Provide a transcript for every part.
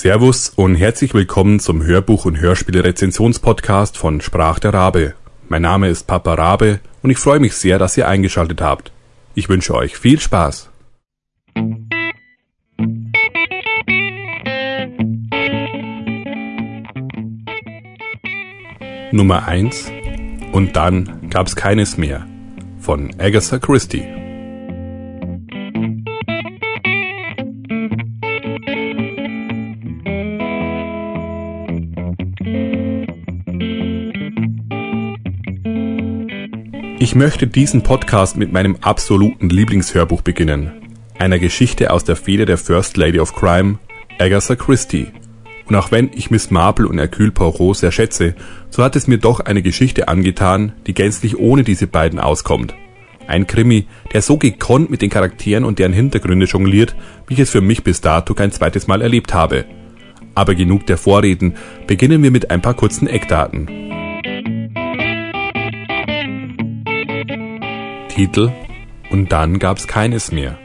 Servus und herzlich willkommen zum Hörbuch- und Hörspiele-Rezensionspodcast von Sprach der Rabe. Mein Name ist Papa Rabe und ich freue mich sehr, dass ihr eingeschaltet habt. Ich wünsche euch viel Spaß. Nummer 1 Und dann gab's keines mehr von Agatha Christie. Möchte diesen Podcast mit meinem absoluten Lieblingshörbuch beginnen. Einer Geschichte aus der Feder der First Lady of Crime, Agatha Christie. Und auch wenn ich Miss Marple und Hercule Poirot sehr schätze, so hat es mir doch eine Geschichte angetan, die gänzlich ohne diese beiden auskommt. Ein Krimi, der so gekonnt mit den Charakteren und deren Hintergründe jongliert, wie ich es für mich bis dato kein zweites Mal erlebt habe. Aber genug der Vorreden, beginnen wir mit ein paar kurzen Eckdaten. Titel Und dann gab's keines mehr.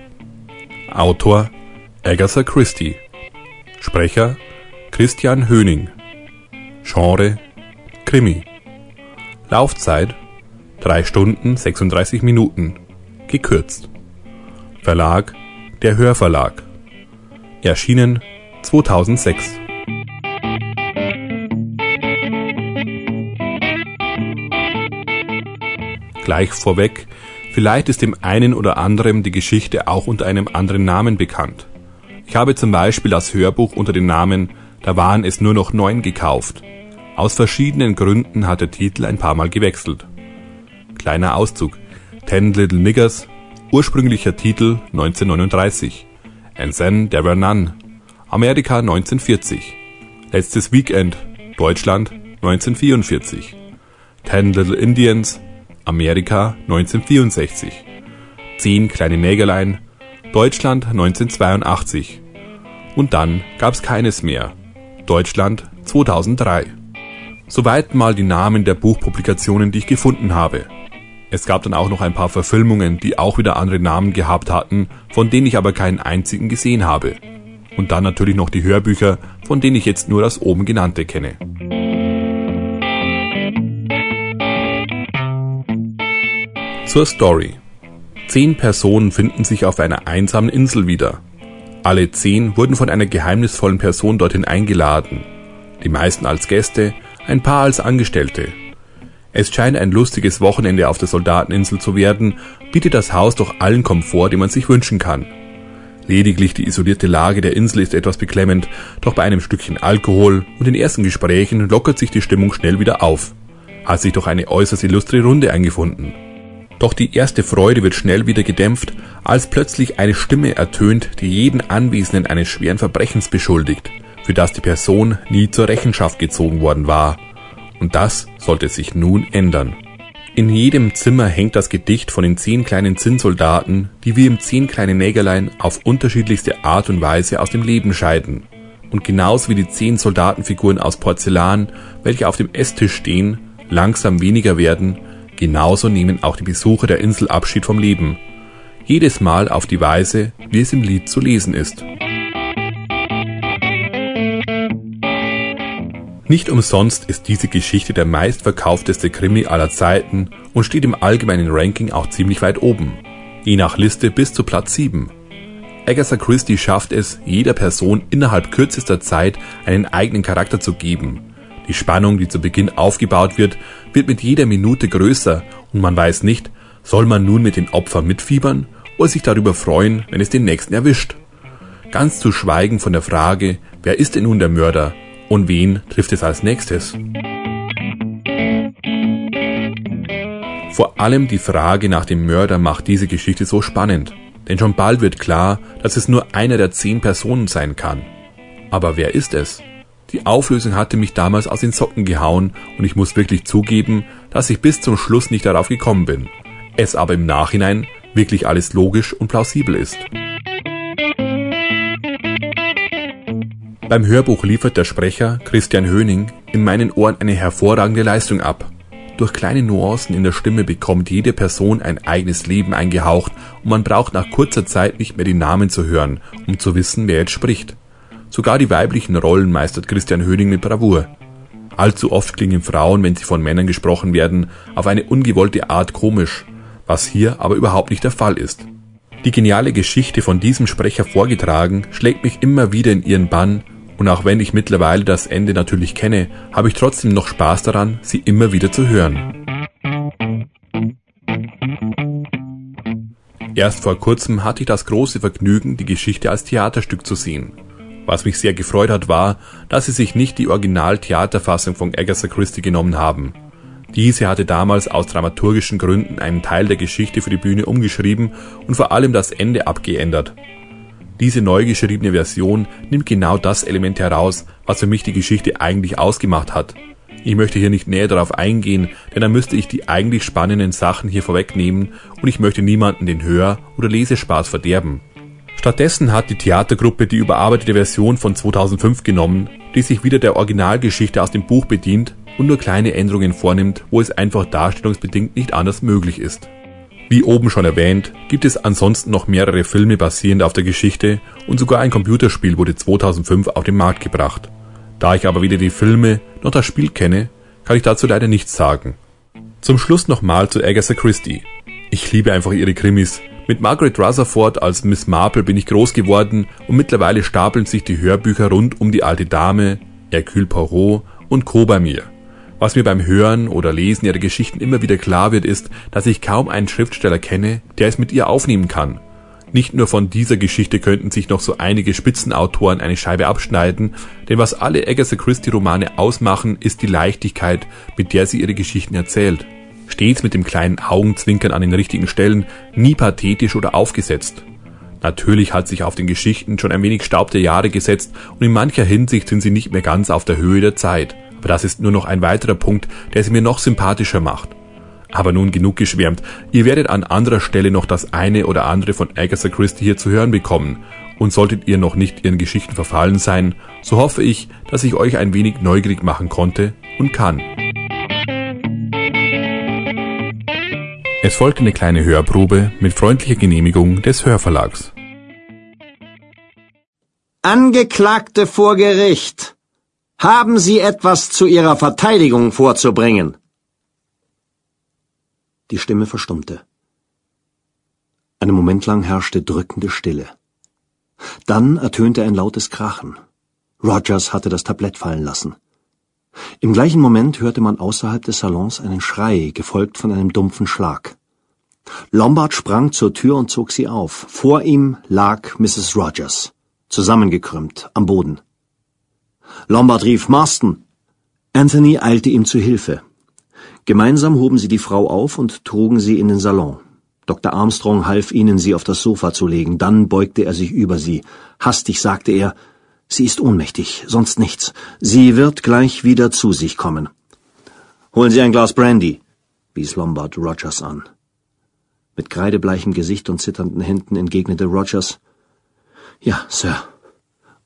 Autor Agatha Christie. Sprecher Christian Höning. Genre Krimi. Laufzeit 3 Stunden 36 Minuten. Gekürzt. Verlag Der Hörverlag. Erschienen 2006. Gleich vorweg Vielleicht ist dem einen oder anderen die Geschichte auch unter einem anderen Namen bekannt. Ich habe zum Beispiel das Hörbuch unter dem Namen Da waren es nur noch neun gekauft. Aus verschiedenen Gründen hat der Titel ein paar Mal gewechselt. Kleiner Auszug. Ten Little Niggers, ursprünglicher Titel 1939. And then there were none. Amerika 1940. Letztes Weekend, Deutschland 1944. Ten Little Indians, Amerika 1964. Zehn kleine Nägerlein, Deutschland 1982. Und dann gab's keines mehr. Deutschland 2003. Soweit mal die Namen der Buchpublikationen, die ich gefunden habe. Es gab dann auch noch ein paar Verfilmungen, die auch wieder andere Namen gehabt hatten, von denen ich aber keinen einzigen gesehen habe. Und dann natürlich noch die Hörbücher, von denen ich jetzt nur das oben genannte kenne. Zur Story. Zehn Personen finden sich auf einer einsamen Insel wieder. Alle zehn wurden von einer geheimnisvollen Person dorthin eingeladen. Die meisten als Gäste, ein paar als Angestellte. Es scheint ein lustiges Wochenende auf der Soldateninsel zu werden, bietet das Haus doch allen Komfort, den man sich wünschen kann. Lediglich die isolierte Lage der Insel ist etwas beklemmend, doch bei einem Stückchen Alkohol und den ersten Gesprächen lockert sich die Stimmung schnell wieder auf. Hat sich doch eine äußerst illustre Runde eingefunden. Doch die erste Freude wird schnell wieder gedämpft, als plötzlich eine Stimme ertönt, die jeden Anwesenden eines schweren Verbrechens beschuldigt, für das die Person nie zur Rechenschaft gezogen worden war. Und das sollte sich nun ändern. In jedem Zimmer hängt das Gedicht von den zehn kleinen Zinnsoldaten, die wie im zehn kleine Nägerlein auf unterschiedlichste Art und Weise aus dem Leben scheiden. Und genauso wie die zehn Soldatenfiguren aus Porzellan, welche auf dem Esstisch stehen, langsam weniger werden, Genauso nehmen auch die Besucher der Insel Abschied vom Leben. Jedes Mal auf die Weise, wie es im Lied zu lesen ist. Nicht umsonst ist diese Geschichte der meistverkaufteste Krimi aller Zeiten und steht im allgemeinen Ranking auch ziemlich weit oben. Je nach Liste bis zu Platz 7. Agatha Christie schafft es, jeder Person innerhalb kürzester Zeit einen eigenen Charakter zu geben die Spannung, die zu Beginn aufgebaut wird, wird mit jeder Minute größer und man weiß nicht, soll man nun mit den Opfern mitfiebern oder sich darüber freuen, wenn es den Nächsten erwischt. Ganz zu schweigen von der Frage, wer ist denn nun der Mörder und wen trifft es als nächstes? Vor allem die Frage nach dem Mörder macht diese Geschichte so spannend, denn schon bald wird klar, dass es nur einer der zehn Personen sein kann. Aber wer ist es? Die Auflösung hatte mich damals aus den Socken gehauen und ich muss wirklich zugeben, dass ich bis zum Schluss nicht darauf gekommen bin. Es aber im Nachhinein wirklich alles logisch und plausibel ist. Beim Hörbuch liefert der Sprecher Christian Höning in meinen Ohren eine hervorragende Leistung ab. Durch kleine Nuancen in der Stimme bekommt jede Person ein eigenes Leben eingehaucht und man braucht nach kurzer Zeit nicht mehr die Namen zu hören, um zu wissen, wer jetzt spricht. Sogar die weiblichen Rollen meistert Christian Höning mit Bravour. Allzu oft klingen Frauen, wenn sie von Männern gesprochen werden, auf eine ungewollte Art komisch, was hier aber überhaupt nicht der Fall ist. Die geniale Geschichte von diesem Sprecher vorgetragen, schlägt mich immer wieder in ihren Bann und auch wenn ich mittlerweile das Ende natürlich kenne, habe ich trotzdem noch Spaß daran, sie immer wieder zu hören. Erst vor kurzem hatte ich das große Vergnügen, die Geschichte als Theaterstück zu sehen. Was mich sehr gefreut hat, war, dass sie sich nicht die Original-Theaterfassung von Agatha Christie genommen haben. Diese hatte damals aus dramaturgischen Gründen einen Teil der Geschichte für die Bühne umgeschrieben und vor allem das Ende abgeändert. Diese neu geschriebene Version nimmt genau das Element heraus, was für mich die Geschichte eigentlich ausgemacht hat. Ich möchte hier nicht näher darauf eingehen, denn dann müsste ich die eigentlich spannenden Sachen hier vorwegnehmen und ich möchte niemanden den Hör- oder Lesespaß verderben. Stattdessen hat die Theatergruppe die überarbeitete Version von 2005 genommen, die sich wieder der Originalgeschichte aus dem Buch bedient und nur kleine Änderungen vornimmt, wo es einfach darstellungsbedingt nicht anders möglich ist. Wie oben schon erwähnt, gibt es ansonsten noch mehrere Filme basierend auf der Geschichte und sogar ein Computerspiel wurde 2005 auf den Markt gebracht. Da ich aber weder die Filme noch das Spiel kenne, kann ich dazu leider nichts sagen. Zum Schluss nochmal zu Agatha Christie. Ich liebe einfach ihre Krimis. Mit Margaret Rutherford als Miss Marple bin ich groß geworden und mittlerweile stapeln sich die Hörbücher rund um die alte Dame, Hercule Poirot und Co. bei mir. Was mir beim Hören oder Lesen ihrer Geschichten immer wieder klar wird, ist, dass ich kaum einen Schriftsteller kenne, der es mit ihr aufnehmen kann. Nicht nur von dieser Geschichte könnten sich noch so einige Spitzenautoren eine Scheibe abschneiden, denn was alle Agatha Christie Romane ausmachen, ist die Leichtigkeit, mit der sie ihre Geschichten erzählt. Stets mit dem kleinen Augenzwinkern an den richtigen Stellen, nie pathetisch oder aufgesetzt. Natürlich hat sich auf den Geschichten schon ein wenig Staub der Jahre gesetzt und in mancher Hinsicht sind sie nicht mehr ganz auf der Höhe der Zeit. Aber das ist nur noch ein weiterer Punkt, der sie mir noch sympathischer macht. Aber nun genug geschwärmt. Ihr werdet an anderer Stelle noch das eine oder andere von Agatha Christie hier zu hören bekommen. Und solltet ihr noch nicht ihren Geschichten verfallen sein, so hoffe ich, dass ich euch ein wenig neugierig machen konnte und kann. Es folgte eine kleine Hörprobe mit freundlicher Genehmigung des Hörverlags. Angeklagte vor Gericht. Haben Sie etwas zu Ihrer Verteidigung vorzubringen? Die Stimme verstummte. Einen Moment lang herrschte drückende Stille. Dann ertönte ein lautes Krachen. Rogers hatte das Tablett fallen lassen. Im gleichen Moment hörte man außerhalb des Salons einen Schrei, gefolgt von einem dumpfen Schlag. Lombard sprang zur Tür und zog sie auf. Vor ihm lag Mrs. Rogers, zusammengekrümmt, am Boden. Lombard rief Marston. Anthony eilte ihm zu Hilfe. Gemeinsam hoben sie die Frau auf und trugen sie in den Salon. Dr. Armstrong half ihnen, sie auf das Sofa zu legen. Dann beugte er sich über sie. Hastig sagte er, Sie ist ohnmächtig, sonst nichts. Sie wird gleich wieder zu sich kommen. Holen Sie ein Glas Brandy, wies Lombard Rogers an. Mit kreidebleichem Gesicht und zitternden Händen entgegnete Rogers, Ja, Sir,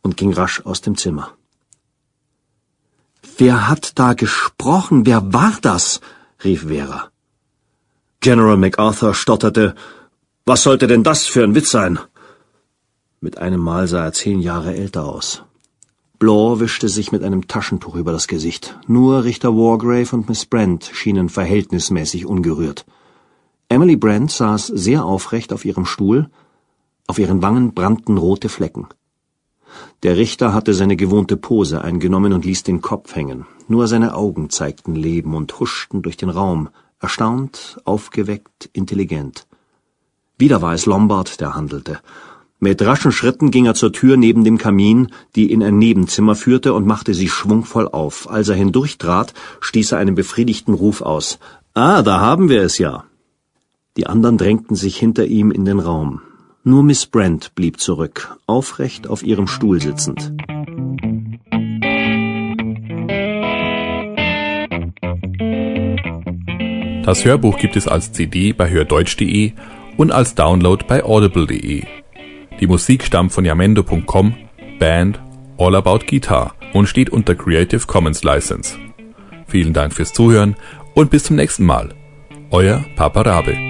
und ging rasch aus dem Zimmer. Wer hat da gesprochen? Wer war das? rief Vera. General MacArthur stotterte. Was sollte denn das für ein Witz sein? Mit einem Mal sah er zehn Jahre älter aus. Blore wischte sich mit einem Taschentuch über das Gesicht. Nur Richter Wargrave und Miss Brent schienen verhältnismäßig ungerührt. Emily Brent saß sehr aufrecht auf ihrem Stuhl, auf ihren Wangen brannten rote Flecken. Der Richter hatte seine gewohnte Pose eingenommen und ließ den Kopf hängen. Nur seine Augen zeigten Leben und huschten durch den Raum, erstaunt, aufgeweckt, intelligent. Wieder war es Lombard, der handelte. Mit raschen Schritten ging er zur Tür neben dem Kamin, die in ein Nebenzimmer führte, und machte sie schwungvoll auf. Als er hindurchtrat, stieß er einen befriedigten Ruf aus. Ah, da haben wir es ja. Die anderen drängten sich hinter ihm in den Raum. Nur Miss Brent blieb zurück, aufrecht auf ihrem Stuhl sitzend. Das Hörbuch gibt es als CD bei hördeutsch.de und als Download bei audible.de. Die Musik stammt von yamendo.com, Band All About Guitar und steht unter Creative Commons License. Vielen Dank fürs Zuhören und bis zum nächsten Mal. Euer Papa Rabe.